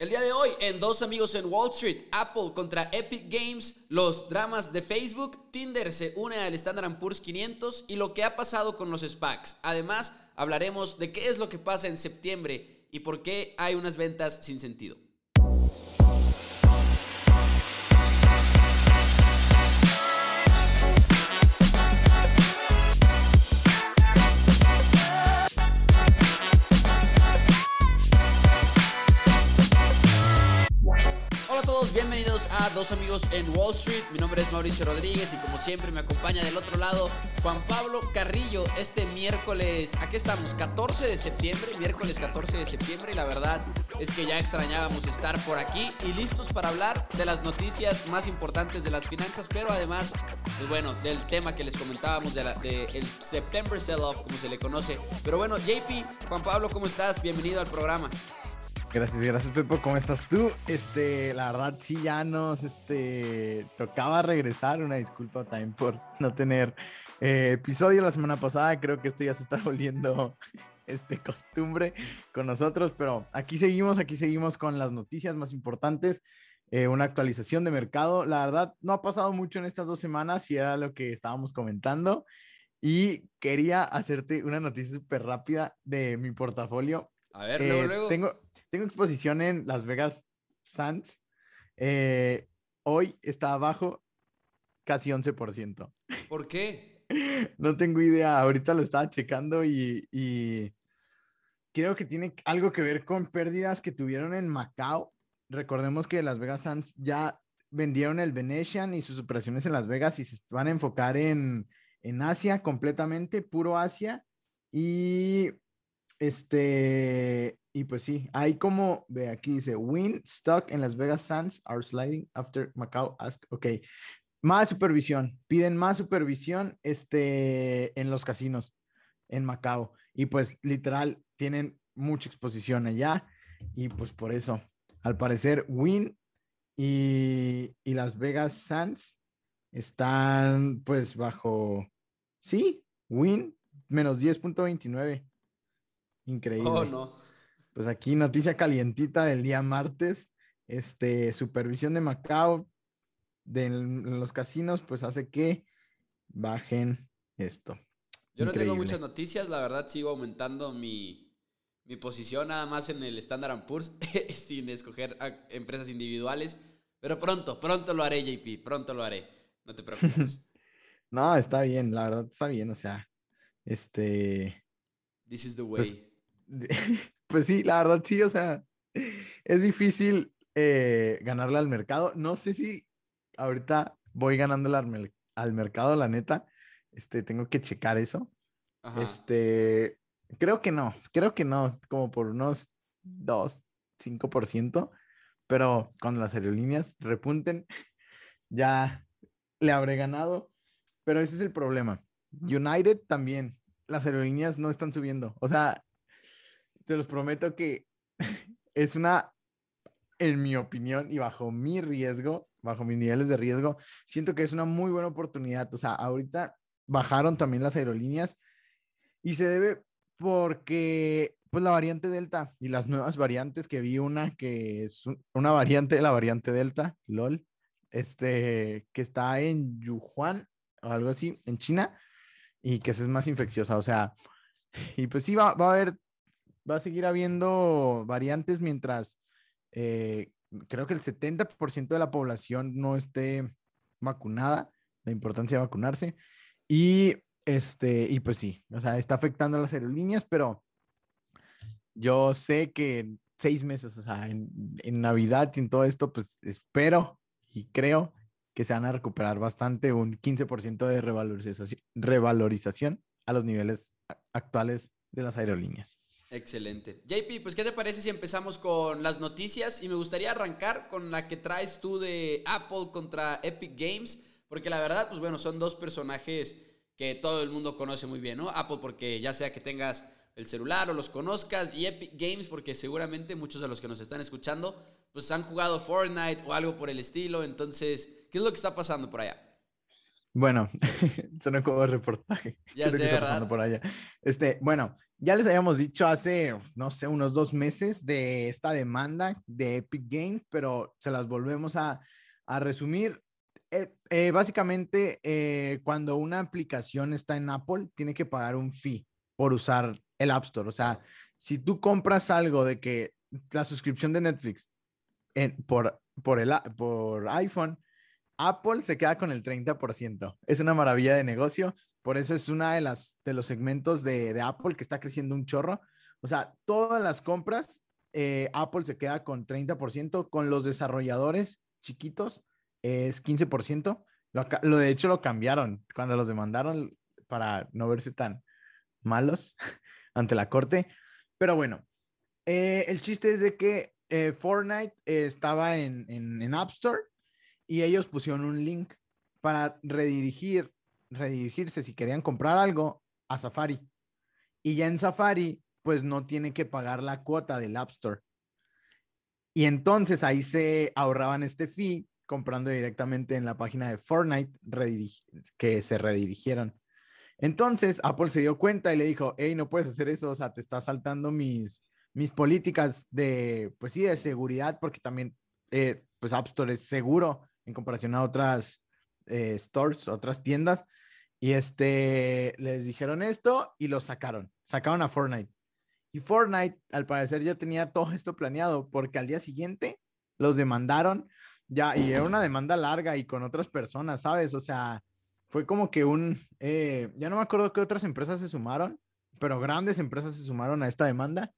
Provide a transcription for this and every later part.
El día de hoy, en Dos Amigos en Wall Street, Apple contra Epic Games, los dramas de Facebook, Tinder se une al Standard Poor's 500 y lo que ha pasado con los SPACs. Además, hablaremos de qué es lo que pasa en septiembre y por qué hay unas ventas sin sentido. Dos Amigos en Wall Street. Mi nombre es Mauricio Rodríguez y como siempre me acompaña del otro lado Juan Pablo Carrillo este miércoles. Aquí estamos, 14 de septiembre, miércoles 14 de septiembre y la verdad es que ya extrañábamos estar por aquí y listos para hablar de las noticias más importantes de las finanzas, pero además, pues bueno, del tema que les comentábamos del de September Sell-Off, como se le conoce. Pero bueno, JP, Juan Pablo, ¿cómo estás? Bienvenido al programa. Gracias, gracias Pepo, ¿cómo estás tú? Este, la verdad sí ya nos, este, tocaba regresar, una disculpa también por no tener eh, episodio la semana pasada, creo que esto ya se está volviendo, este, costumbre con nosotros, pero aquí seguimos, aquí seguimos con las noticias más importantes, eh, una actualización de mercado, la verdad no ha pasado mucho en estas dos semanas y era lo que estábamos comentando y quería hacerte una noticia súper rápida de mi portafolio. A ver, luego, eh, luego. Tengo, tengo exposición en Las Vegas Sands. Eh, hoy está abajo casi 11%. ¿Por qué? no tengo idea. Ahorita lo estaba checando y, y, creo que tiene algo que ver con pérdidas que tuvieron en Macao. Recordemos que Las Vegas Sands ya vendieron el Venetian y sus operaciones en Las Vegas y se van a enfocar en, en Asia completamente, puro Asia. Y este, y pues sí, hay como, ve aquí dice, Win stock en Las Vegas Sands are sliding after Macau ask, ok, más supervisión, piden más supervisión este, en los casinos en Macao. Y pues literal, tienen mucha exposición allá y pues por eso, al parecer, Win y, y Las Vegas Sands están pues bajo, sí, Win menos 10.29. Increíble. Oh, no. Pues aquí noticia calientita del día martes. Este, supervisión de Macao de los casinos, pues hace que bajen esto. Yo no tengo muchas noticias, la verdad sigo aumentando mi, mi posición nada más en el Standard Poor's sin escoger empresas individuales. Pero pronto, pronto lo haré, JP, pronto lo haré. No te preocupes. no, está bien, la verdad está bien, o sea, este... This is the pues, way. Pues sí, la verdad sí, o sea, es difícil eh, ganarle al mercado. No sé si ahorita voy ganándole al, mercado, la neta. Este, tengo que checar eso. Este, creo que no, creo que no, como por unos 2, 5%, pero cuando las aerolíneas repunten, ya le habré ganado. Pero ese es el problema. United también, las aerolíneas no están subiendo. O sea, se los prometo que es una, en mi opinión y bajo mi riesgo, bajo mis niveles de riesgo, siento que es una muy buena oportunidad. O sea, ahorita bajaron también las aerolíneas y se debe porque pues la variante Delta y las nuevas variantes que vi una que es una variante de la variante Delta, LOL, este, que está en Yuhuan o algo así, en China, y que es más infecciosa, o sea, y pues sí va, va a haber va a seguir habiendo variantes mientras eh, creo que el 70% de la población no esté vacunada, la importancia de vacunarse. Y este, y pues sí, o sea, está afectando a las aerolíneas, pero yo sé que en seis meses, o sea, en, Navidad y en todo esto, pues espero y creo que se van a recuperar bastante, un 15% de revalorización, revalorización a los niveles actuales de las aerolíneas. Excelente. JP, pues ¿qué te parece si empezamos con las noticias? Y me gustaría arrancar con la que traes tú de Apple contra Epic Games, porque la verdad, pues bueno, son dos personajes que todo el mundo conoce muy bien, ¿no? Apple porque ya sea que tengas el celular o los conozcas, y Epic Games porque seguramente muchos de los que nos están escuchando, pues han jugado Fortnite o algo por el estilo, entonces, ¿qué es lo que está pasando por allá? Bueno, suena como reportaje. Ya sé, pasando por allá. Este, bueno, ya les habíamos dicho hace, no sé, unos dos meses de esta demanda de Epic Games, pero se las volvemos a, a resumir. Eh, eh, básicamente, eh, cuando una aplicación está en Apple, tiene que pagar un fee por usar el App Store. O sea, si tú compras algo de que la suscripción de Netflix en, por, por, el, por iPhone, Apple se queda con el 30%. Es una maravilla de negocio. Por eso es una de las de los segmentos de, de Apple que está creciendo un chorro. O sea, todas las compras, Apple se queda con 30%, con los desarrolladores chiquitos es 15%. Lo, de hecho lo cambiaron cuando los demandaron para no verse tan malos ante la corte. Pero bueno, eh, el chiste es de que eh, Fortnite estaba en, en, App Store y ellos pusieron un link para redirigir, redirigirse si querían comprar algo a Safari. Y ya en Safari, pues no tiene que pagar la cuota del App Store. Y entonces ahí se ahorraban este fee comprando directamente en la página de Fortnite que se redirigieron. Entonces Apple se dio cuenta y le dijo, hey, no puedes hacer eso, o sea, te está saltando mis, mis políticas de, pues sí, de seguridad, porque también, eh, pues App Store es seguro en comparación a otras eh, stores, otras tiendas. Y este, les dijeron esto y lo sacaron, sacaron a Fortnite. Y Fortnite, al parecer, ya tenía todo esto planeado, porque al día siguiente los demandaron ya, y era una demanda larga y con otras personas, ¿sabes? O sea, fue como que un, eh, ya no me acuerdo qué otras empresas se sumaron, pero grandes empresas se sumaron a esta demanda,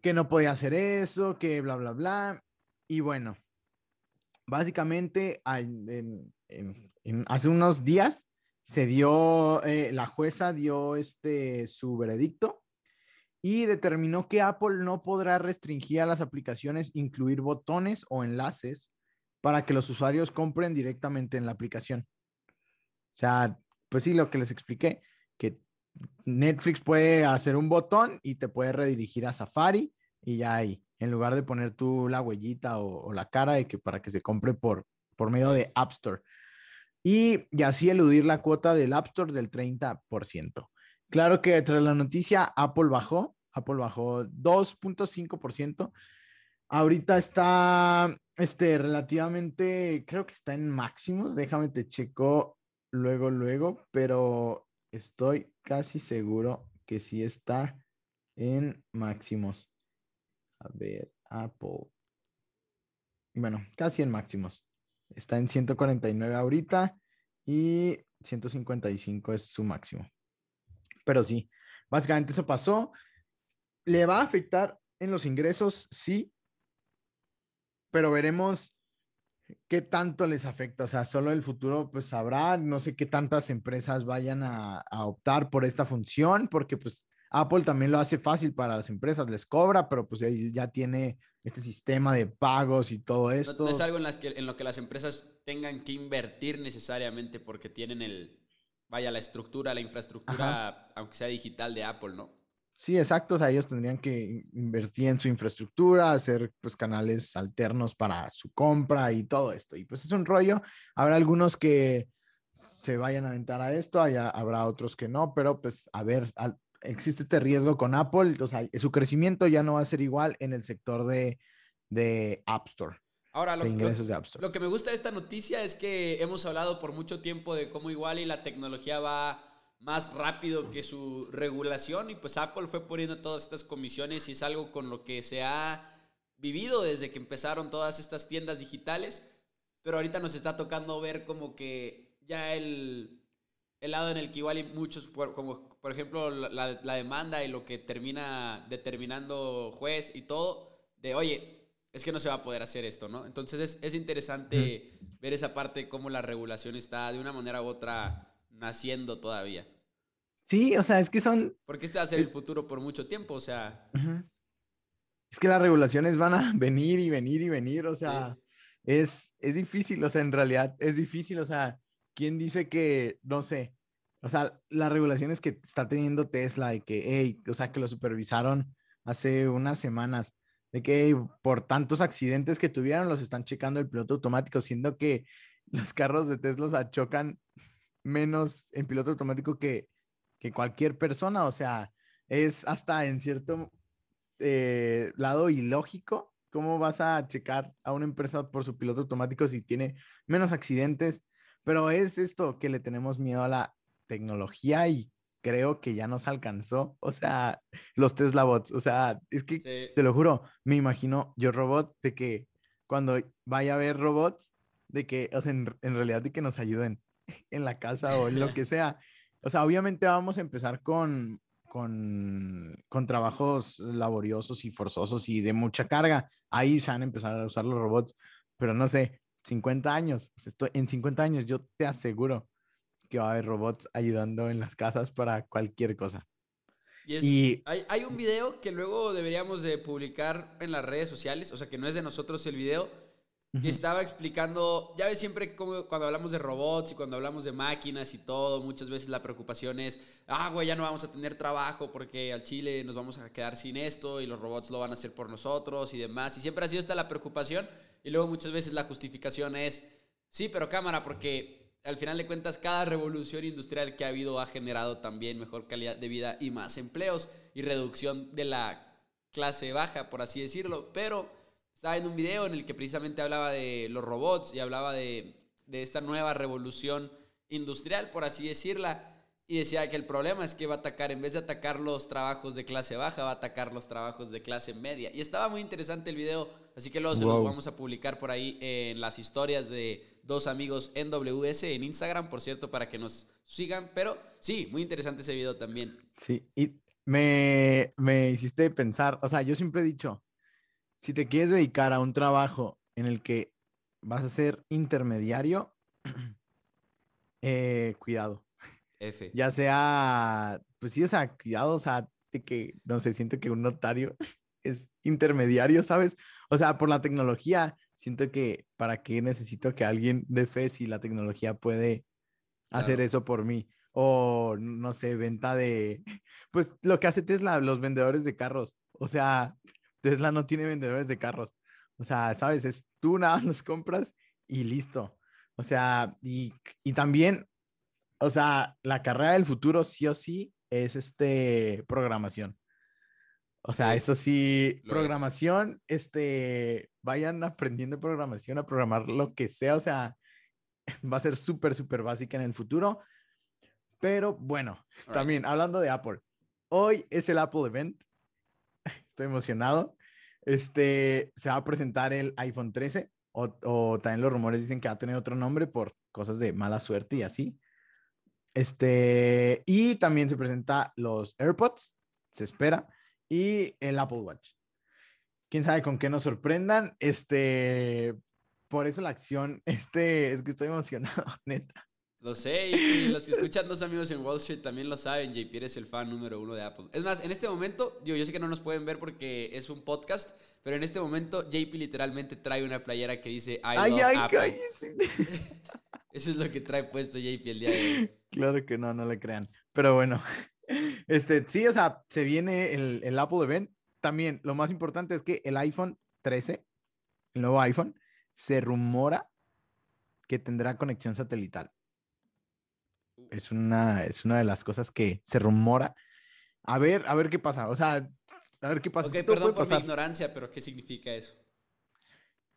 que no podía hacer eso, que bla, bla, bla. Y bueno, básicamente hace unos días se dio, eh, la jueza dio este, su veredicto y determinó que Apple no podrá restringir a las aplicaciones incluir botones o enlaces para que los usuarios compren directamente en la aplicación. O sea, pues sí, lo que les expliqué, que Netflix puede hacer un botón y te puede redirigir a Safari y ya ahí, en lugar de poner tú la huellita o, la cara de que para que se compre por, por medio de App Store. Y, y así eludir la cuota del App Store del 30%. Claro que tras la noticia, Apple bajó, Apple bajó 2.5%. Ahorita está este, relativamente, creo que está en máximos. Déjame te checo luego, luego, pero estoy casi seguro que sí está en máximos. A ver, Apple. Bueno, casi en máximos. Está en 149 ahorita y 155 es su máximo. Pero sí, básicamente eso pasó. ¿Le va a afectar en los ingresos? Sí, pero veremos qué tanto les afecta. O sea, solo el futuro pues sabrá, no sé qué tantas empresas vayan a, optar por esta función, porque pues Apple también lo hace fácil para las empresas, les cobra, pero pues ya tiene este sistema de pagos y todo esto. No, es algo en, las que, en lo que las empresas tengan que invertir necesariamente porque tienen el, vaya, la estructura, la infraestructura, aunque sea digital de Apple, ¿no? Sí, exacto. O sea, ellos tendrían que invertir en su infraestructura, hacer pues canales alternos para su compra y todo esto. Y pues es un rollo. Habrá algunos que se vayan a aventar a esto, habrá otros que no, pero pues a ver, existe este riesgo con Apple. O sea, su crecimiento ya no va a ser igual en el sector de, de App Store. Ahora, lo, ingresos de App Store. lo que me gusta de esta noticia es que hemos hablado por mucho tiempo de cómo igual y la tecnología va más rápido que su regulación y pues Apple fue poniendo todas estas comisiones y es algo con lo que se ha vivido desde que empezaron todas estas tiendas digitales, pero ahorita nos está tocando ver como que ya el, el lado en el que igual hay muchos, como por ejemplo la, la demanda y lo que termina determinando juez y todo, de oye, es que no se va a poder hacer esto, ¿no? Entonces es, es interesante ver esa parte, cómo la regulación está de una manera u otra naciendo todavía. Sí, o sea, es que son... Porque este va a ser el futuro por mucho tiempo, o sea... Es que las regulaciones van a venir y venir y venir, o sea, es, es difícil, o sea, en realidad es difícil, o sea, ¿quién dice que, no sé, o sea, las regulaciones que está teniendo Tesla y que, hey, o sea, que lo supervisaron hace unas semanas, de que por tantos accidentes que tuvieron los están checando el piloto automático, siendo que los carros de Tesla chocan menos en piloto automático que, que cualquier persona. O sea, es hasta en cierto eh, lado ilógico cómo vas a checar a una empresa por su piloto automático si tiene menos accidentes. Pero es esto que le tenemos miedo a la tecnología y creo que ya nos alcanzó. O sea, los Tesla bots. O sea, es que te lo juro, me imagino yo robot de que cuando vaya a haber robots, de que, o sea, en, realidad de que nos ayuden en la casa o en lo que sea. O sea, obviamente vamos a empezar con, con, con trabajos laboriosos y forzosos y de mucha carga. Ahí se van a empezar a usar los robots, pero no sé, 50 años, estoy, en 50 años yo te aseguro que va a haber robots ayudando en las casas para cualquier cosa. Y, Hay, hay, un video que luego deberíamos de publicar en las redes sociales, o sea, que no es de nosotros el video, que estaba explicando, ya ves siempre como cuando hablamos de robots y cuando hablamos de máquinas y todo, muchas veces la preocupación es, ah, güey, ya no vamos a tener trabajo porque al Chile nos vamos a quedar sin esto y los robots lo van a hacer por nosotros y demás. Y siempre ha sido esta la preocupación y luego muchas veces la justificación es, sí, pero cámara, porque al final de cuentas, cada revolución industrial que ha habido ha generado también mejor calidad de vida y más empleos y reducción de la clase baja, por así decirlo. Pero estaba en un video en el que precisamente hablaba de los robots y hablaba de, de esta nueva revolución industrial, por así decirla. Y decía que el problema es que va a atacar, en vez de atacar los trabajos de clase baja, va a atacar los trabajos de clase media. Y estaba muy interesante el video, así que luego se lo vamos a publicar por ahí en las historias de dos amigos en WS en Instagram, por cierto, para que nos sigan. Pero sí, muy interesante ese video también. Sí, y me, me hiciste pensar, o sea, yo siempre he dicho, si te quieres dedicar a un trabajo en el que vas a ser intermediario, eh, cuidado. F. Ya sea, pues sí, o sea, cuidado, o sea, de que, no sé, siento que un notario es intermediario, ¿sabes? O sea, por la tecnología, siento que para qué necesito que alguien de fe si la tecnología puede hacer eso por mí. O no sé, venta de, pues lo que hace Tesla, los vendedores de carros. O sea, Tesla no tiene vendedores de carros. O sea, sabes, es tú nada más los compras y listo. O sea, y, y también, o sea, la carrera del futuro sí o sí es este programación. O sea, eso sí, programación, este, vayan aprendiendo programación, a programar lo que sea, o sea, va a ser súper, súper básica en el futuro. Pero bueno, también hablando de Apple, hoy es el Apple Event, estoy emocionado. Este, se va a presentar el iPhone 13, o, o también los rumores dicen que va a tener otro nombre por cosas de mala suerte y así. Este, y también se presenta los AirPods, se espera y el Apple Watch. Quién sabe con qué nos sorprendan. Este, por eso la acción, este, es que estoy emocionado, neta. Lo sé, y los que escuchan dos amigos en Wall Street también lo saben, JP es el fan número uno de Apple. Es más, en este momento, yo, yo sé que no nos pueden ver porque es un podcast, pero en este momento JP literalmente trae una playera que dice I ay, love ay, Apple. Eso es lo que trae puesto JP el día de hoy. Claro que no, no le crean. Pero bueno, este, sí, o sea, se viene el, el, Apple Event. También lo más importante es que el iPhone 13, el nuevo iPhone, se rumora que tendrá conexión satelital. Es una, es una de las cosas que se rumora. A ver, a ver qué pasa. O sea, a ver qué pasa. Ok, perdón por mi ignorancia, pero ¿qué significa eso?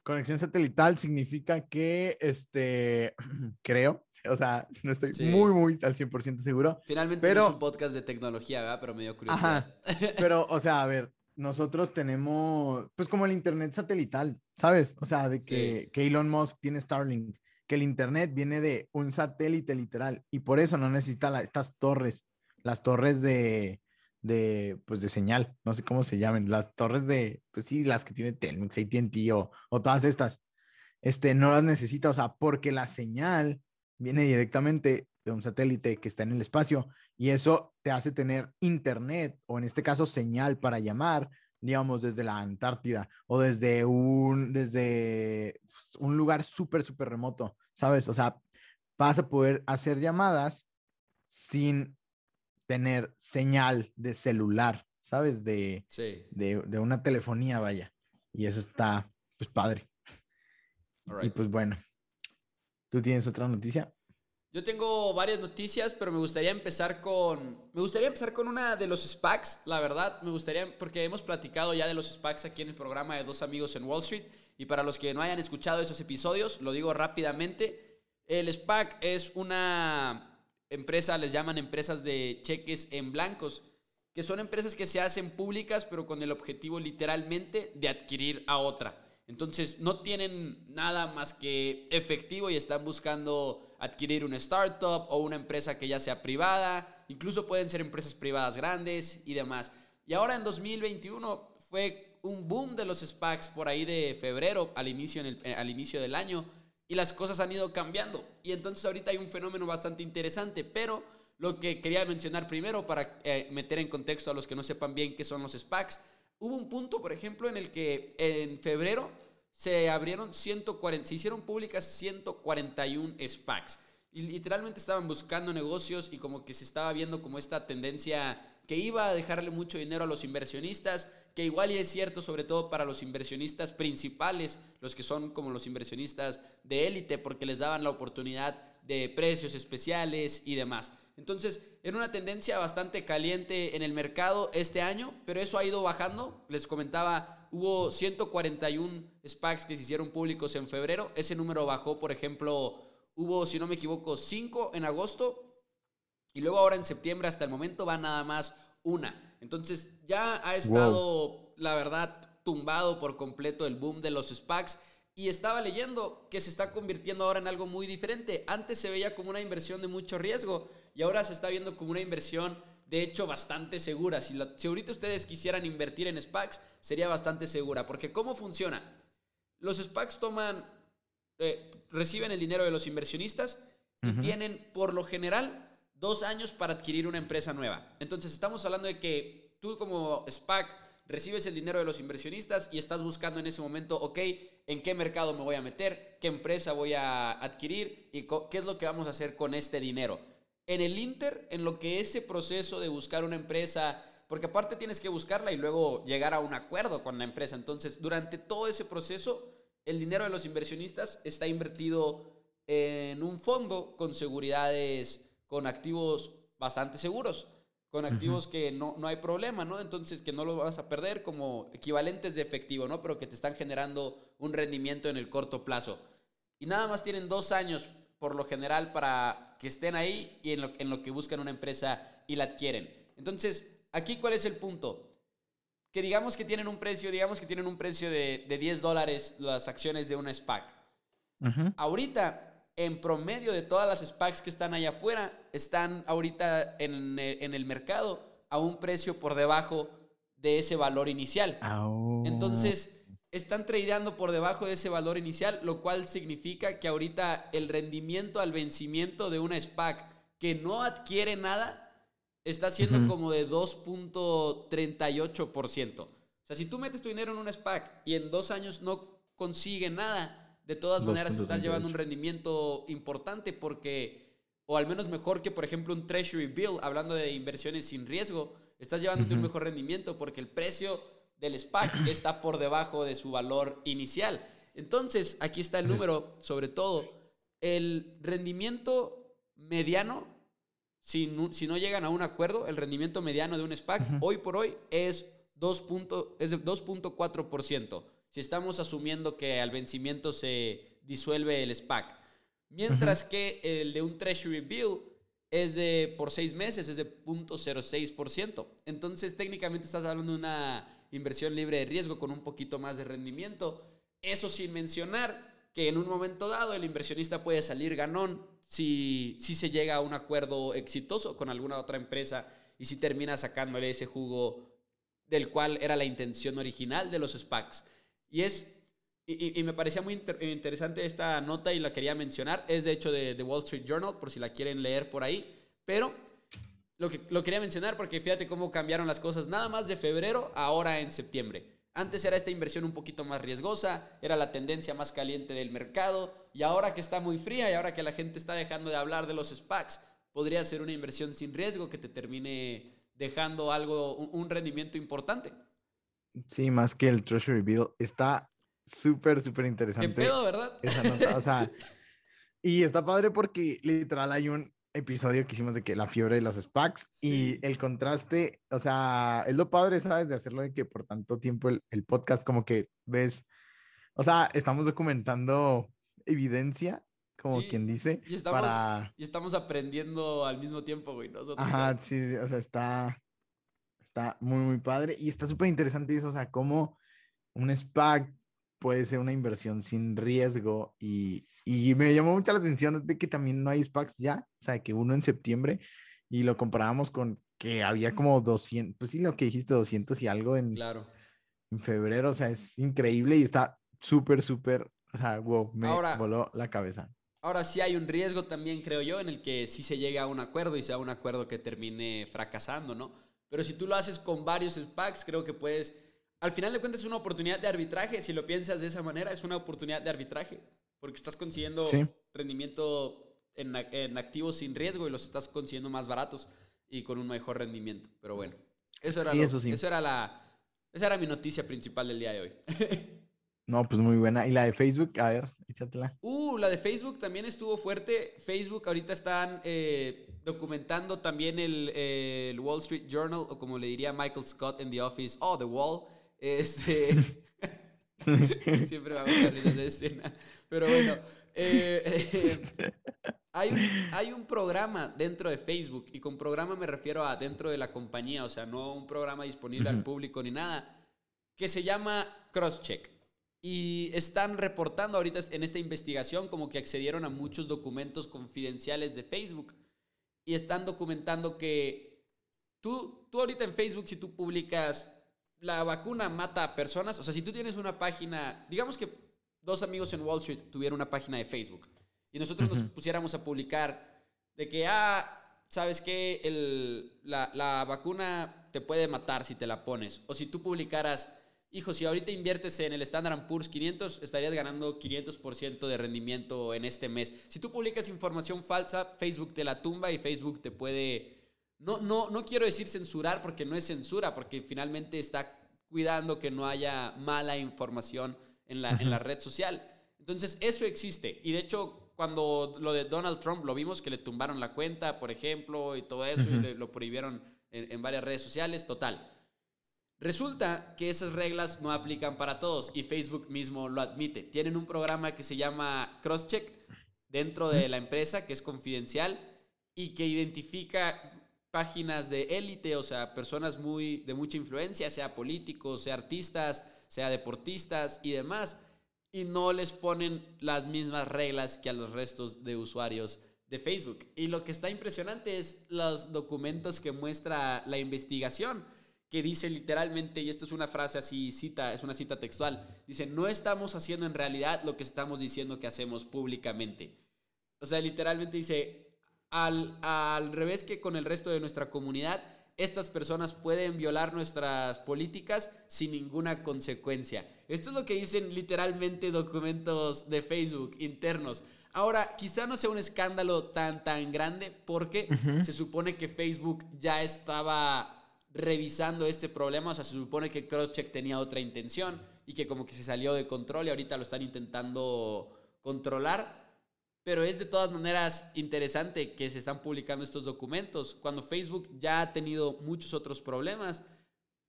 Conexión satelital significa que, este, creo, o sea, no estoy muy, muy al 100% seguro. Finalmente pero... es un podcast de tecnología, ¿verdad? Pero medio curioso. Ajá. Pero, o sea, a ver, nosotros tenemos, pues como el Internet satelital, ¿sabes? O sea, de que, que Elon Musk tiene Starlink, que el Internet viene de un satélite literal y por eso no necesita estas torres, las torres de, de, pues de señal, no sé cómo se llaman, las torres de, pues sí, las que tiene Telmex, AT&T o, o todas estas, este, no las necesita, o sea, porque la señal viene directamente de un satélite que está en el espacio y eso te hace tener internet o en este caso señal para llamar, digamos, desde la Antártida o desde un, desde pues, un lugar súper, súper remoto, ¿sabes? O sea, vas a poder hacer llamadas sin tener señal de celular, ¿sabes? De, de, de, una telefonía, vaya. Y eso está, pues, padre. Y pues bueno, ¿tú tienes otra noticia? Yo tengo varias noticias, pero me gustaría empezar con. Me gustaría empezar con una de los SPACs, la verdad. Me gustaría, porque hemos platicado ya de los SPACs aquí en el programa de Dos Amigos en Wall Street. Y para los que no hayan escuchado esos episodios, lo digo rápidamente. El SPAC es una empresa, les llaman empresas de cheques en blancos, que son empresas que se hacen públicas, pero con el objetivo literalmente de adquirir a otra. Entonces no tienen nada más que efectivo y están buscando adquirir una startup o una empresa que ya sea privada, incluso pueden ser empresas privadas grandes y demás. Y ahora en 2021 fue un boom de los SPACs por ahí de febrero al inicio, eh, al inicio del año y las cosas han ido cambiando. Y entonces ahorita hay un fenómeno bastante interesante, pero lo que quería mencionar primero para eh, meter en contexto a los que no sepan bien qué son los SPACs, hubo un punto, por ejemplo, en el que en febrero se abrieron 140, se hicieron públicas 141 SPACs. Y literalmente estaban buscando negocios y como que se estaba viendo como esta tendencia que iba a dejarle mucho dinero a los inversionistas, que igual y es cierto sobre todo para los inversionistas principales, los que son como los inversionistas de élite, porque les daban la oportunidad de precios especiales y demás. Entonces, era una tendencia bastante caliente en el mercado este año, pero eso ha ido bajando. Les comentaba, hubo 141 SPACs que se hicieron públicos en febrero. Ese número bajó, por ejemplo, hubo, si no me equivoco, 5 en agosto. Y luego ahora en septiembre hasta el momento va nada más una. Entonces ya ha estado, la verdad, tumbado por completo el boom de los SPACs. Y estaba leyendo que se está convirtiendo ahora en algo muy diferente. Antes se veía como una inversión de mucho riesgo y ahora se está viendo como una inversión de hecho bastante segura. Si, ahorita ustedes quisieran invertir en SPACs, sería bastante segura. Porque ¿cómo funciona? Los SPACs toman, eh, reciben el dinero de los inversionistas y tienen por lo general dos años para adquirir una empresa nueva. Entonces estamos hablando de que tú como SPAC recibes el dinero de los inversionistas y estás buscando en ese momento, ok, ¿en qué mercado me voy a meter? ¿Qué empresa voy a adquirir? ¿Y qué es lo que vamos a hacer con este dinero? En el Inter, en lo que ese proceso de buscar una empresa, porque aparte tienes que buscarla y luego llegar a un acuerdo con la empresa. Entonces, durante todo ese proceso, el dinero de los inversionistas está invertido en un fondo con seguridades, con activos bastante seguros, con activos que no, no hay problema, ¿no? Entonces, que no los vas a perder como equivalentes de efectivo, ¿no? Pero que te están generando un rendimiento en el corto plazo. Y nada más tienen dos años por lo general para que estén ahí y en lo, en lo que buscan una empresa y la adquieren. Entonces, aquí cuál es el punto? Que digamos que tienen un precio, digamos que tienen un precio de, de 10 dólares las acciones de una SPAC. Ahorita, en promedio de todas las SPACs que están allá afuera, están ahorita en, en el mercado a un precio por debajo de ese valor inicial. Entonces, están tradeando por debajo de ese valor inicial, lo cual significa que ahorita el rendimiento al vencimiento de una SPAC que no adquiere nada está siendo como de 2.38%. O sea, si tú metes tu dinero en una SPAC y en dos años no consigue nada, de todas maneras estás llevando un rendimiento importante porque, o al menos mejor que, por ejemplo, un Treasury Bill, hablando de inversiones sin riesgo, estás llevándote un mejor rendimiento porque el precio del SPAC está por debajo de su valor inicial. Entonces, aquí está el número, sobre todo, el rendimiento mediano, si no, si no llegan a un acuerdo, el rendimiento mediano de un SPAC hoy por hoy es, 2 es de 2.4%, si estamos asumiendo que al vencimiento se disuelve el SPAC. Mientras que el de un Treasury Bill es de por seis meses, es de 0.06%. Entonces, técnicamente estás hablando de una inversión libre de riesgo con un poquito más de rendimiento. Eso sin mencionar que en un momento dado el inversionista puede salir ganón si, si se llega a un acuerdo exitoso con alguna otra empresa y si termina sacándole ese jugo del cual era la intención original de los SPACs. Y es y, me parecía muy interesante esta nota y la quería mencionar. Es de hecho de The Wall Street Journal, por si la quieren leer por ahí. Pero lo, que, lo quería mencionar porque fíjate cómo cambiaron las cosas nada más de febrero ahora en septiembre. Antes era esta inversión un poquito más riesgosa, era la tendencia más caliente del mercado y ahora que está muy fría y ahora que la gente está dejando de hablar de los SPACs, podría ser una inversión sin riesgo que te termine dejando algo, un, rendimiento importante. Sí, más que el Treasury Bill. Está súper, súper interesante. Qué pedo, ¿verdad? Esa nota, o sea, Y está padre porque literal hay un episodio que hicimos de que la fiebre de los SPACs y el contraste, o sea, es lo padre, ¿sabes? De hacerlo de que por tanto tiempo el, el podcast como que ves, o sea, estamos documentando evidencia, como quien dice, y estamos, para... Y estamos aprendiendo al mismo tiempo, güey, nosotros. Ajá, sí, sí, o sea, está, está muy, muy padre y está súper interesante eso, o sea, cómo un SPAC puede ser una inversión sin riesgo y, y me llamó mucho la atención de que también no hay SPACs ya, o sea, que uno en septiembre y lo comparábamos con que había como 200, pues sí, lo que dijiste, 200 y algo en, claro. en febrero, o sea, es increíble y está súper, súper, o sea, wow, me voló la cabeza. Ahora sí hay un riesgo también, creo yo, en el que sí se llegue a un acuerdo y sea un acuerdo que termine fracasando, ¿no? Pero si tú lo haces con varios SPACs, creo que puedes al final de cuentas es una oportunidad de arbitraje. Si lo piensas de esa manera, es una oportunidad de arbitraje. Porque estás consiguiendo rendimiento en, activos sin riesgo y los estás consiguiendo más baratos y con un mejor rendimiento. Pero bueno, eso era, eso, era la, esa era mi noticia principal del día de hoy. no, pues muy buena. ¿Y la de Facebook? A ver, échatela. Uh, la de Facebook también estuvo fuerte. Facebook ahorita están eh, documentando también el, el Wall Street Journal, o como le diría Michael Scott en The Office, oh, The Wall este. Siempre va a gustar esa escena. Pero bueno. Eh, eh, hay, un, hay un programa dentro de Facebook, y con programa me refiero a dentro de la compañía, o sea, no un programa disponible al público ni nada, que se llama Crosscheck. Y están reportando ahorita en esta investigación como que accedieron a muchos documentos confidenciales de Facebook y están documentando que tú, tú ahorita en Facebook, si tú publicas la vacuna mata a personas. O sea, si tú tienes una página, digamos que dos amigos en Wall Street tuvieran una página de Facebook y nosotros nos pusiéramos a publicar de que, ah, sabes que la, la, vacuna te puede matar si te la pones. O si tú publicaras, hijo, si ahorita inviertes en el Standard Poor's 500, estarías ganando 500% de rendimiento en este mes. Si tú publicas información falsa, Facebook te la tumba y Facebook te puede no, no, no quiero decir censurar porque no es censura, porque finalmente está cuidando que no haya mala información en la, en la red social. Entonces, eso existe. Y de hecho, cuando lo de Donald Trump lo vimos, que le tumbaron la cuenta, por ejemplo, y todo eso, y lo prohibieron en, en, varias redes sociales, total. Resulta que esas reglas no aplican para todos y Facebook mismo lo admite. Tienen un programa que se llama Crosscheck dentro de la empresa, que es confidencial y que identifica páginas de élite, o sea, personas muy de mucha influencia, sea políticos, sea artistas, sea deportistas y demás, y no les ponen las mismas reglas que a los restos de usuarios de Facebook. Y lo que está impresionante es los documentos que muestra la investigación, que dice literalmente, y esto es una frase así, cita, es una cita textual, dice, no estamos haciendo en realidad lo que estamos diciendo que hacemos públicamente. O sea, literalmente dice, al, revés que con el resto de nuestra comunidad, estas personas pueden violar nuestras políticas sin ninguna consecuencia. Esto es lo que dicen literalmente documentos de Facebook internos. Ahora, quizá no sea un escándalo tan, tan grande porque se supone que Facebook ya estaba revisando este problema, o sea, se supone que Crosscheck tenía otra intención y que como que se salió de control y ahorita lo están intentando controlar. Pero es de todas maneras interesante que se están publicando estos documentos, cuando Facebook ya ha tenido muchos otros problemas,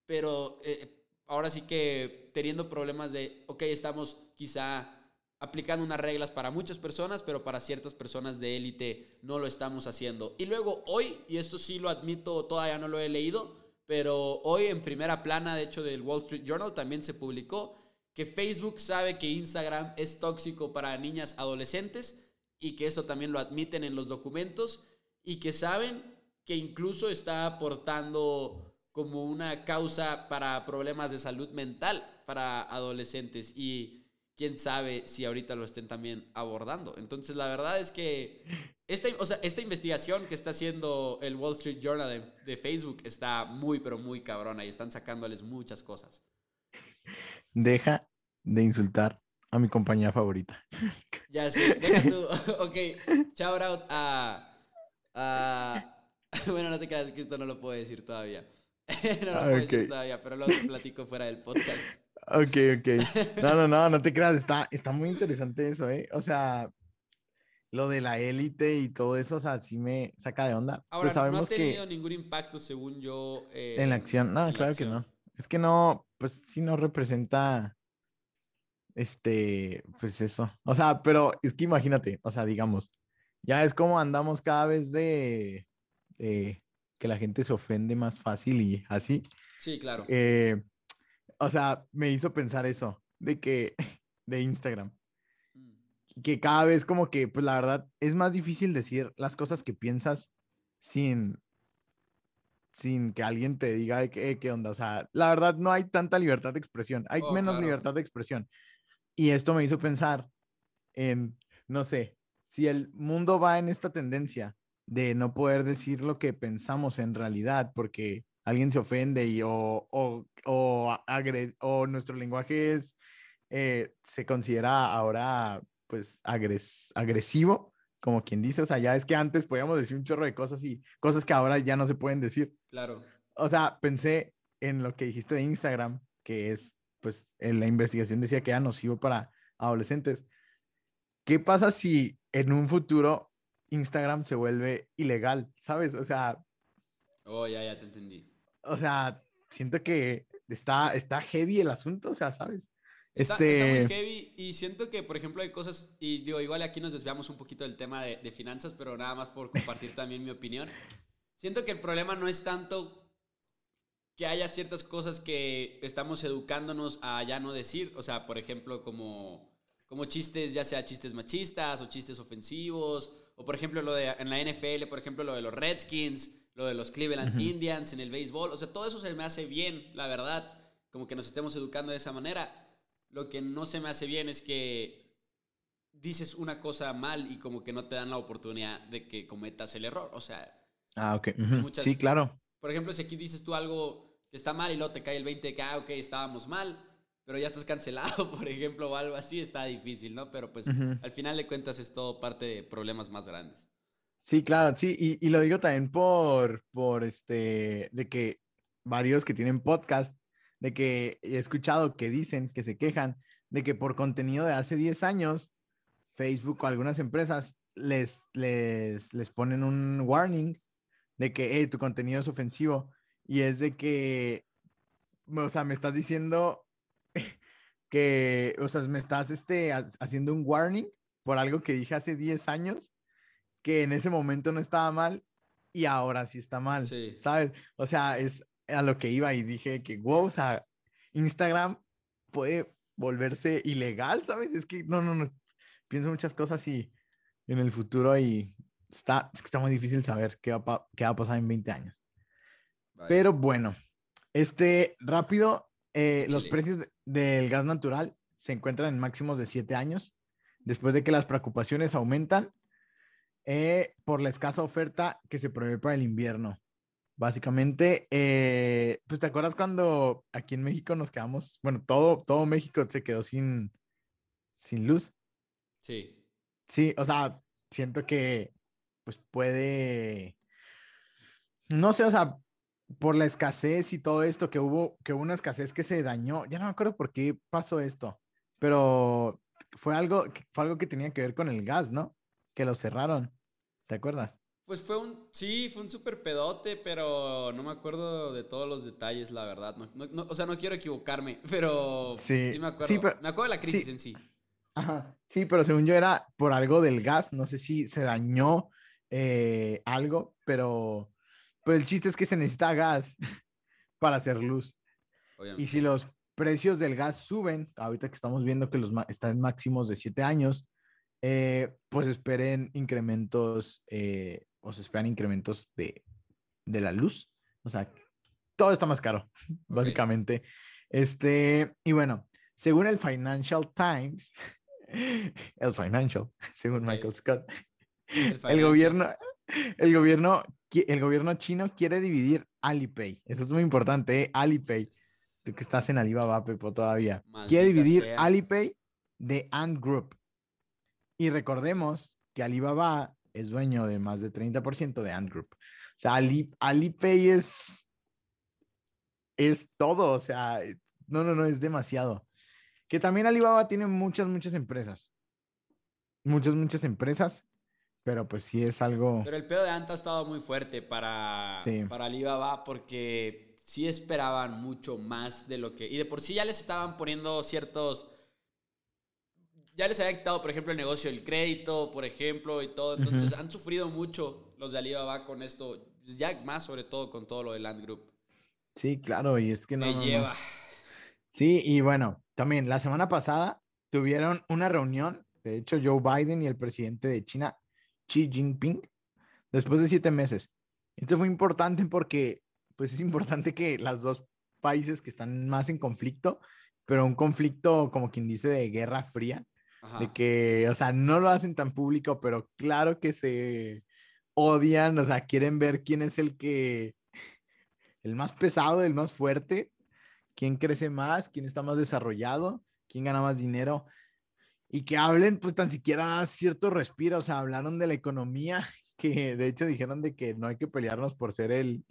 pero eh, ahora sí que teniendo problemas de, ok, estamos quizá aplicando unas reglas para muchas personas, pero para ciertas personas de élite no lo estamos haciendo. Y luego hoy, y esto sí lo admito, todavía no lo he leído, pero hoy en primera plana, de hecho, del Wall Street Journal también se publicó que Facebook sabe que Instagram es tóxico para niñas adolescentes y que eso también lo admiten en los documentos y que saben que incluso está aportando como una causa para problemas de salud mental para adolescentes y quién sabe si ahorita lo estén también abordando. Entonces la verdad es que esta, o sea, esta investigación que está haciendo el Wall Street Journal de Facebook está muy pero muy cabrona y están sacándoles muchas cosas. Deja de insultar a mi compañía favorita. Ya sé, deja tú. ok, shout out a, Bueno, no te creas que esto no lo puedo decir todavía. no lo puedo decir todavía, pero te platico fuera del podcast. Ok, ok. No, no, no, no te creas, está, está muy interesante eso, ¿eh? O sea, lo de la élite y todo eso, o sea, sí me saca de onda. Ahora, pues sabemos no ha tenido que ningún impacto, según yo. en la acción, no, claro que no. Es que no, pues sí no representa, este, pues eso. O sea, pero es que imagínate, o sea, digamos, ya es como andamos cada vez de, de que la gente se ofende más fácil y así. Sí, claro. Eh, o sea, me hizo pensar eso, de que, de Instagram, Mm. que cada vez como que, pues la verdad, es más difícil decir las cosas que piensas sin, sin que alguien te diga "Eh, qué onda. O sea, la verdad no hay tanta libertad de expresión, hay Oh, menos claro. libertad de expresión. Y esto me hizo pensar en, no sé, si el mundo va en esta tendencia de no poder decir lo que pensamos en realidad porque alguien se ofende y o, o, o, agre- o nuestro lenguaje es, eh, se considera ahora pues agres- agresivo, como quien dice, o sea, ya es que antes podíamos decir un chorro de cosas y cosas que ahora ya no se pueden decir. Claro. O sea, pensé en lo que dijiste de Instagram, que es, pues, en la investigación decía que era nocivo para adolescentes. ¿Qué pasa si en un futuro Instagram se vuelve ilegal? ¿Sabes? O sea, Oh, ya, ya te entendí. o sea, siento que está, está heavy el asunto, o sea, ¿sabes? Está, este, está muy heavy y siento que, por ejemplo, hay cosas, y digo, igual aquí nos desviamos un poquito del tema de, de finanzas, pero nada más por compartir también mi opinión. Siento que el problema no es tanto que haya ciertas cosas que estamos educándonos a ya no decir, o sea, por ejemplo, como, como chistes, ya sea chistes machistas o chistes ofensivos, o por ejemplo, lo de en la NFL, por ejemplo, lo de los Redskins, lo de los Cleveland. Indians en el béisbol, o sea, todo eso se me hace bien, la verdad, como que nos estemos educando de esa manera. Lo que no se me hace bien es que dices una cosa mal y como que no te dan la oportunidad de que cometas el error. O sea, Ah, ok. ujú, muchas- Sí, claro. Por ejemplo, si aquí dices tú algo que está mal y luego te cae el 20 de que, ah, ok, estábamos mal, pero ya estás cancelado, por ejemplo, o algo así, está difícil, ¿no? Pero pues Ujú. al final de cuentas es todo parte de problemas más grandes. Sí, claro, sí, y, y lo digo también por, por este, de que varios que tienen podcast, de que he escuchado que dicen, que se quejan, de que por contenido de hace 10 años, Facebook o algunas empresas les, les, les ponen un warning de que, hey, tu contenido es ofensivo, y es de que, o sea, me estás diciendo que, o sea, me estás este, ha- haciendo un warning por algo que dije hace 10 años que en ese momento no estaba mal y ahora sí está mal, Sí. ¿sabes? O sea, es a lo que iba y dije que, wow, o sea, Instagram puede volverse ilegal, ¿sabes? Es que, no, no, no, pienso muchas cosas y en el futuro y está, es que está muy difícil saber qué va, pa- qué va a pasar en 20 años. Pero bueno, este, rápido, eh, los precios de- del gas natural se encuentran en máximos de 7 años, después de que las preocupaciones aumentan eh, por la escasa oferta que se prevé para el invierno. Básicamente, eh, pues te acuerdas cuando aquí en México nos quedamos, bueno, todo, todo México se quedó sin, sin luz. Sí. Sí, o sea, siento que pues puede, no sé, o sea, por la escasez y todo esto, que hubo, que hubo una escasez que se dañó, ya no me acuerdo por qué pasó esto, pero fue algo, que- fue algo que tenía que ver con el gas, ¿no? Que lo cerraron, ¿te acuerdas? Pues fue un, sí, fue un súper pedote, pero no me acuerdo de todos los detalles, la verdad. No, no- no- o sea, no quiero equivocarme, pero Sí, sí, me acuerdo. sí, pero- me acuerdo de la crisis sí. en sí. Ajá, sí, pero según yo era por algo del gas, no sé si se dañó eh, algo, pero, pero el chiste es que se necesita gas para hacer luz. Obviamente. Y si los precios del gas suben, ahorita que estamos viendo que los están máximos de 7 años, eh, pues esperen incrementos, eh, o se esperan incrementos de, de la luz. O sea, todo está más caro, básicamente. Este, y bueno, según el Financial Times, el Financial, según. Michael Scott, El gobierno, el gobierno, el gobierno chino quiere dividir Alipay. Eso es muy importante, ¿eh? Alipay. Tú que estás en Alibaba, Pepo, todavía. quiere dividir sea. Alipay de Ant Group. Y recordemos que Alibaba es dueño de más de 30% de Ant Group. O sea, Ali- Alipay es, es todo. O sea, no, no, no, es demasiado. Que también Alibaba tiene muchas, muchas empresas. Muchas, muchas empresas. Pero pues sí es algo... Pero el pedo de Anta ha estado muy fuerte para, para Alibaba porque sí esperaban mucho más de lo que... Y de por sí ya les estaban poniendo ciertos... Ya les había quitado, por ejemplo, el negocio del crédito, por ejemplo, y todo. Entonces han sufrido mucho los de Alibaba con esto. Ya más sobre todo con todo lo de Land Group. Sí, claro, y es que no... Me lleva. Sí, y bueno, también la semana pasada tuvieron una reunión, de hecho Joe Biden y el presidente de China, Xi Jinping, después de siete meses. Esto fue importante porque, pues es importante que las dos países que están más en conflicto, pero un conflicto como quien dice de guerra fría, de que, o sea, no lo hacen tan público, pero claro que se odian, o sea, quieren ver quién es el que, el más pesado, el más fuerte, quién crece más, quién está más desarrollado, quién gana más dinero y que hablen pues tan siquiera cierto respiro, o sea, hablaron de la economía, que de hecho dijeron de que no hay que pelearnos por ser el,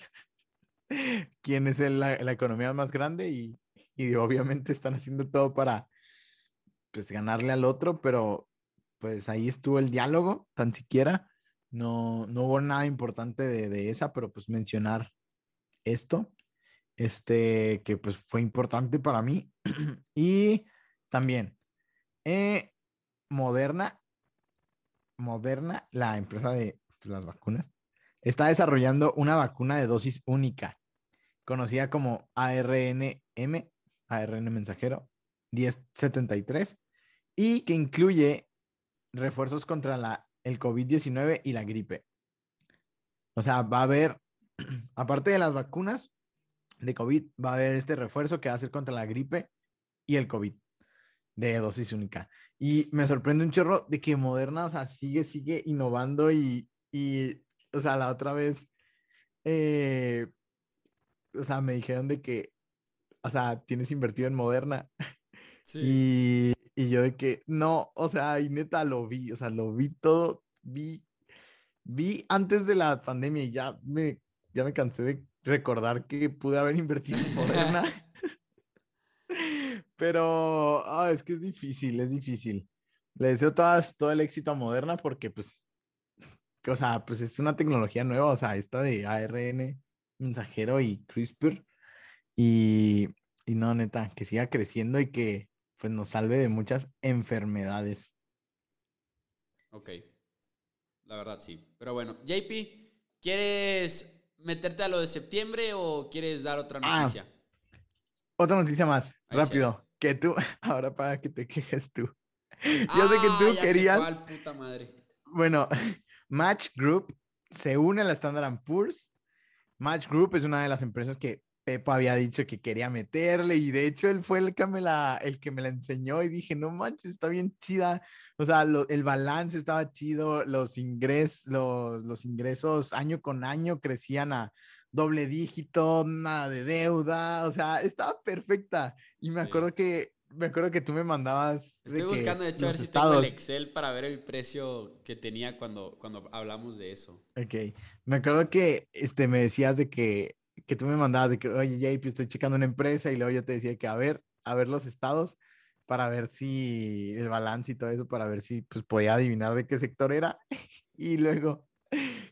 quién es la, economía más grande y, y, obviamente están haciendo todo para pues ganarle al otro, pero pues ahí estuvo el diálogo, tan siquiera, no, no hubo nada importante de, de esa, pero pues mencionar esto este, que pues fue importante para mí. y también, eh, Moderna, Moderna, la empresa de pues, las vacunas, está desarrollando una vacuna de dosis única, conocida como ARNM, ARN mensajero 1073, y que incluye refuerzos contra la, el COVID-19 y la gripe. O sea, va a haber, aparte de las vacunas, de COVID, va a haber este refuerzo que va a ser contra la gripe y el COVID de dosis única. Y me sorprende un chorro de que Moderna, o sea, sigue, sigue innovando y, y o sea, la otra vez, eh, o sea, me dijeron de que, o sea, tienes invertido en Moderna. Y, y yo de que, no, o sea, y neta lo vi, o sea, lo vi todo, vi, vi antes de la pandemia y ya me, ya me cansé de recordar que pude haber invertido en Moderna. Pero ah, es que es difícil, es difícil. Le deseo todas, todo el éxito a Moderna porque, pues, o sea, pues es una tecnología nueva, o sea, esta de ARN mensajero y CRISPR. Y, y no, neta, que siga creciendo y que pues nos salve de muchas enfermedades. Ok, la verdad sí. Pero bueno, JP, ¿quieres meterte a lo de septiembre o quieres dar otra ah, noticia? otra noticia más, rápido. Que tú, ahora para que te quejes tú. Yo sé que tú ah, querías. puta madre. Bueno, Match Group se une a la Standard Poor's. Match Group es una de las empresas que Pepa había dicho que quería meterle y de hecho él fue el que me la, el que me la enseñó y dije, no manches, está bien chida. O sea, el balance estaba chido, los, ingres, los, los ingresos año con año crecían a doble dígito, nada de deuda, o sea, estaba perfecta. Y me acuerdo que me acuerdo que tú me mandabas. Estoy buscando, de hecho, ver si tengo el Excel para ver el precio que tenía cuando, cuando hablamos de eso. Ok. Me acuerdo que este, me decías de que que tú me mandabas de que, oye, JP, estoy checando una empresa y luego yo te decía que a ver, a ver los estados para ver si el balance y todo eso, para ver si pues podía adivinar de qué sector era. y luego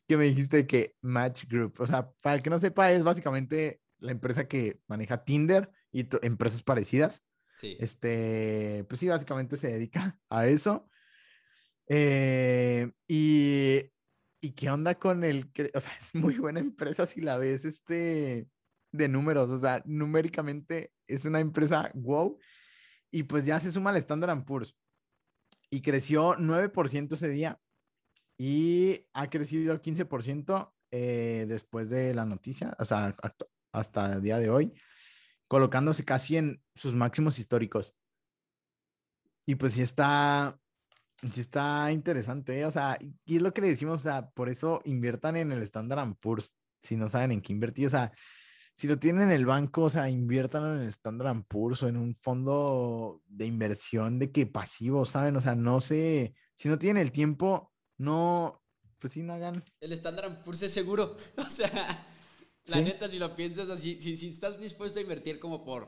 que me dijiste que Match Group, o sea, para el que no sepa, es básicamente la empresa que maneja Tinder y empresas parecidas. Sí. Este, pues sí, básicamente se dedica a eso. Eh, y ¿Y qué onda con el o sea, es muy buena empresa si la ves este de números, o sea, numéricamente es una empresa wow y pues ya se suma al Standard Poor's y creció 9% ese día y ha crecido 15% eh, después de la noticia, o sea, hasta el día de hoy, colocándose casi en sus máximos históricos. Y pues sí está, Sí está interesante, ¿eh? o sea, y es lo que le decimos, o sea, por eso inviertan en el Standard Poor's si no saben en qué invertir, o sea, si lo tienen en el banco, o sea, inviertan en el Standard Poor's o en un fondo de inversión de que pasivo, ¿saben? O sea, no sé, si no tienen el tiempo, no, pues sí, no hagan. El Standard Poor's es seguro, o sea, la neta, si lo piensas así, si, si estás dispuesto a invertir como por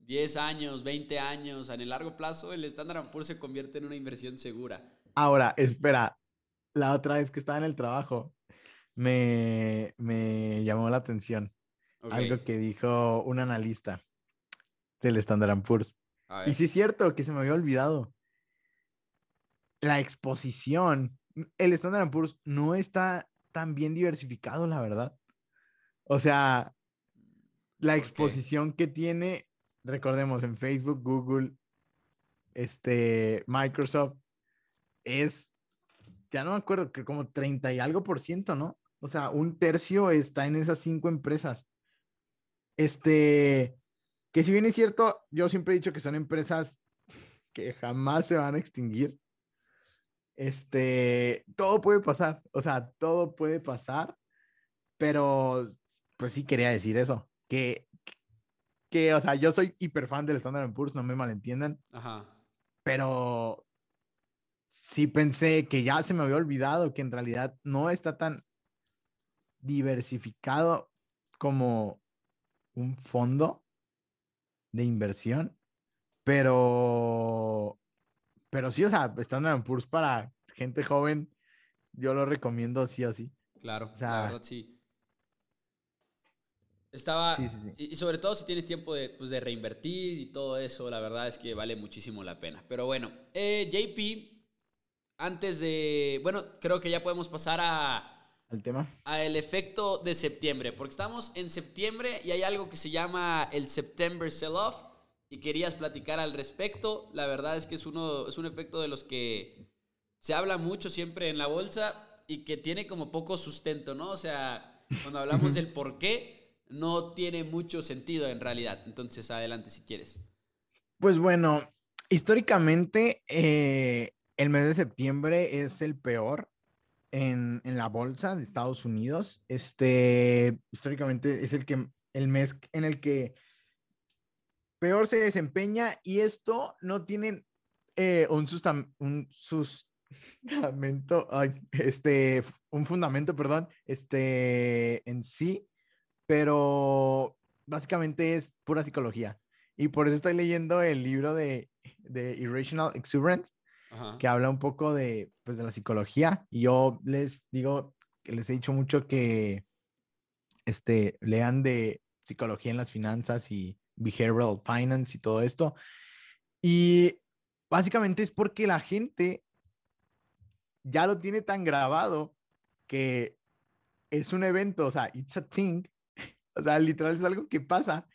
10 años, 20 años, en el largo plazo, el Standard Poor's se convierte en una inversión segura. Ahora, espera, la otra vez que estaba en el trabajo, me, me llamó la atención algo que dijo un analista del Standard Poor's. Y sí es cierto que se me había olvidado. La exposición, el Standard Poor's no está tan bien diversificado, la verdad. O sea, la exposición que tiene, recordemos, en Facebook, Google, este, Microsoft, es, ya no me acuerdo, que como 30 y algo por ciento, ¿no? O sea, un tercio está en esas cinco empresas. Este, que si bien es cierto, yo siempre he dicho que son empresas que jamás se van a extinguir. Este, todo puede pasar, o sea, todo puede pasar, pero pues sí quería decir eso, que, que, o sea, yo soy hiper fan del Standard Poor's, no me malentiendan, Ajá. pero sí pensé que ya se me había olvidado que en realidad no está tan diversificado como un fondo de inversión, pero, pero sí, o sea, Standard Poor's para gente joven, yo lo recomiendo sí o sí. Claro, o sea, la verdad sí. Estaba, sí, sí, Y, sobre todo si tienes tiempo de, pues, de, reinvertir y todo eso, la verdad es que vale muchísimo la pena. Pero bueno, eh, JP, antes de, bueno, creo que ya podemos pasar a, al tema. A el efecto de septiembre, porque estamos en septiembre y hay algo que se llama el September Sell-Off y querías platicar al respecto. La verdad es que es, uno, es un efecto de los que se habla mucho siempre en la bolsa y que tiene como poco sustento, ¿no? O sea, cuando hablamos del por qué, no tiene mucho sentido en realidad. Entonces, adelante si quieres. Pues bueno, históricamente eh, el mes de septiembre es el peor en, la bolsa de Estados Unidos. Este, históricamente es el, que, el mes en el que peor se desempeña y esto no tiene eh, un, un este, un fundamento, perdón, este, en sí, pero básicamente es pura psicología. Y por eso estoy leyendo el libro de, de Irrational Exuberance, que habla un poco de, pues, de la psicología. Y yo les digo, que les he dicho mucho que este, lean de psicología en las finanzas y behavioral finance y todo esto. Y básicamente es porque la gente ya lo tiene tan grabado que es un evento, o sea, it's a thing, o sea, literal es algo que pasa,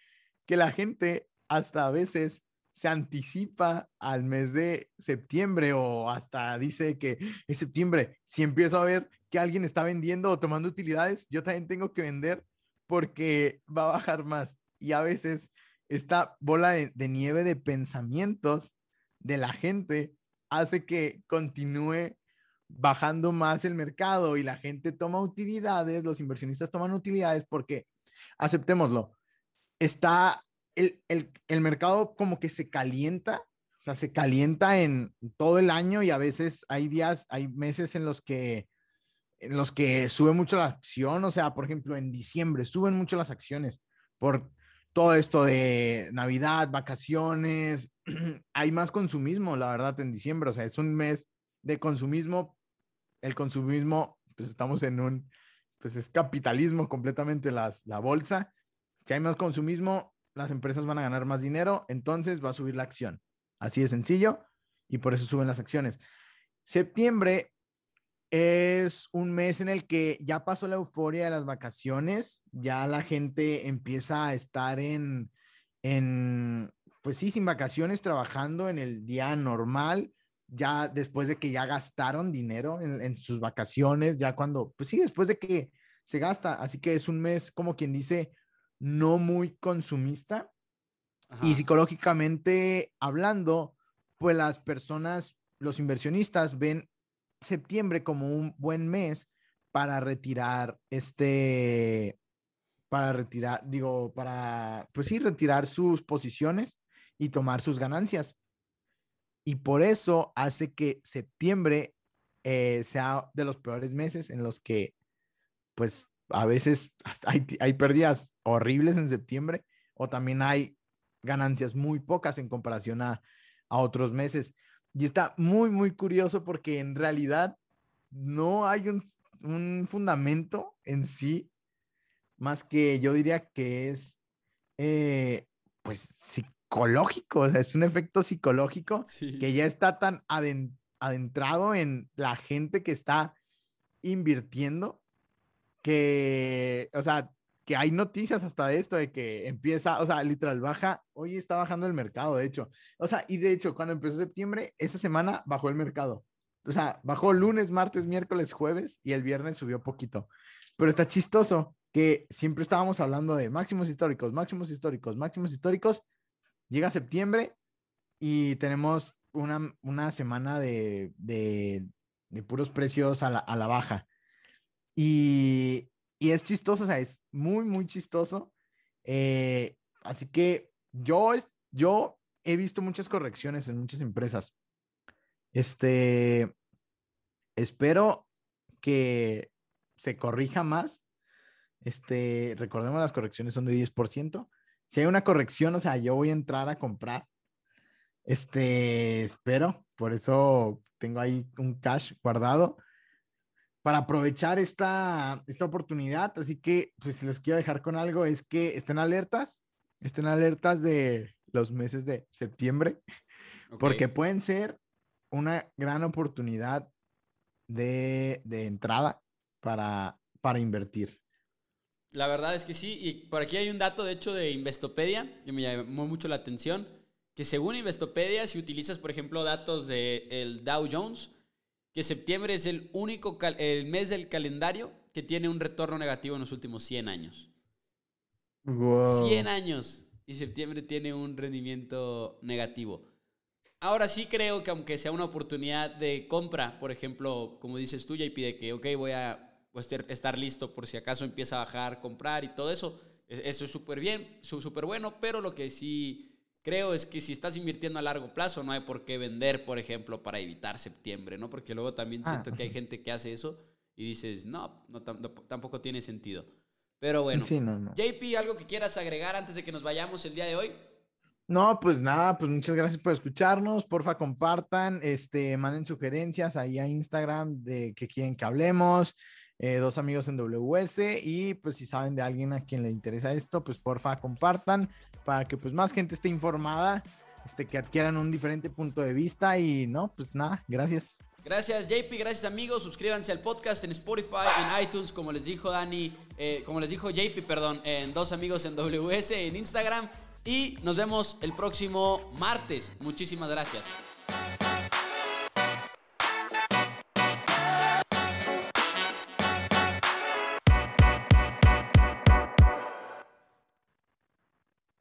que la gente hasta a veces se anticipa al mes de septiembre o hasta dice que es septiembre, si empiezo a ver que alguien está vendiendo o tomando utilidades, yo también tengo que vender porque va a bajar más. Y a veces esta bola de, nieve de pensamientos de la gente hace que continúe bajando más el mercado y la gente toma utilidades, los inversionistas toman utilidades porque, aceptémoslo, está el, mercado como que se calienta, o sea, se calienta en todo el año y a veces hay días, hay meses en los que en los que sube mucho la acción, o sea, por ejemplo, en diciembre suben mucho las acciones por todo esto de Navidad, vacaciones, hay más consumismo, la verdad, en diciembre, o sea, es un mes de consumismo, el consumismo, pues estamos en un, pues es capitalismo completamente las, la bolsa, si hay más consumismo, las empresas van a ganar más dinero, entonces va a subir la acción. Así de sencillo y por eso suben las acciones. Septiembre es un mes en el que ya pasó la euforia de las vacaciones, ya la gente empieza a estar en, en pues sí, sin vacaciones, trabajando en el día normal, ya después de que ya gastaron dinero en, en sus vacaciones, ya cuando, pues sí, después de que se gasta, así que es un mes como quien dice no muy consumista. Y psicológicamente hablando, pues las personas, los inversionistas ven septiembre como un buen mes para retirar este, para retirar, digo, para, pues sí, retirar sus posiciones y tomar sus ganancias. Y por eso hace que septiembre eh, sea de los peores meses en los que, pues, a veces hay, hay pérdidas horribles en septiembre o también hay ganancias muy pocas en comparación a, a otros meses. Y está muy, muy curioso porque en realidad no hay un, un fundamento en sí, más que yo diría que es, eh, pues, psicológico, o sea, es un efecto psicológico que ya está tan adentrado en la gente que está invirtiendo que, o sea, que hay noticias hasta de esto, de que empieza, o sea, literal, baja, hoy está bajando el mercado, de hecho. O sea, y de hecho, cuando empezó septiembre, esa semana bajó el mercado. O sea, bajó lunes, martes, miércoles, jueves y el viernes subió poquito. Pero está chistoso que siempre estábamos hablando de máximos históricos, máximos históricos, máximos históricos. Llega septiembre y tenemos una, una semana de, de, de puros precios a la, a la baja. Y, y es chistoso, o sea, es muy, muy chistoso. Eh, así que yo, yo he visto muchas correcciones en muchas empresas. Este, espero que se corrija más. Este, recordemos las correcciones son de 10%. Si hay una corrección, o sea, yo voy a entrar a comprar. Este, espero, por eso tengo ahí un cash guardado para aprovechar esta, esta oportunidad. Así que, pues, si los quiero dejar con algo, es que estén alertas, estén alertas de los meses de septiembre, porque pueden ser una gran oportunidad de, de entrada para, para invertir. La verdad es que sí, y por aquí hay un dato, de hecho, de Investopedia, que me llamó mucho la atención, que según Investopedia, si utilizas, por ejemplo, datos del el Dow Jones, que septiembre es el único el mes del calendario que tiene un retorno negativo en los últimos 100 años. 100 años y septiembre tiene un rendimiento negativo. Ahora sí creo que aunque sea una oportunidad de compra, por ejemplo, como dices tú, y pide que, ok, voy a estar listo por si acaso empieza a bajar, comprar y todo eso, eso es súper bien, súper bueno, pero lo que sí creo es que si estás invirtiendo a largo plazo, no hay por qué vender, por ejemplo, para evitar septiembre, ¿no? Porque luego también ah, siento que hay gente que hace eso y dices, no, no, tampoco tiene sentido. Pero bueno, JP, ¿algo que quieras agregar antes de que nos vayamos el día de hoy? No, pues nada, pues muchas gracias por escucharnos. Porfa, compartan, este, manden sugerencias ahí a Instagram de que quieren que hablemos. Eh, dos amigos en WS y pues si saben de alguien a quien le interesa esto, pues porfa compartan para que pues más gente esté informada, este, que adquieran un diferente punto de vista y no, pues nada, gracias. Gracias JP, gracias amigos, suscríbanse al podcast en Spotify, en iTunes, como les dijo Dani, eh, como les dijo JP, perdón, en dos amigos en WS, en Instagram y nos vemos el próximo martes. Muchísimas gracias.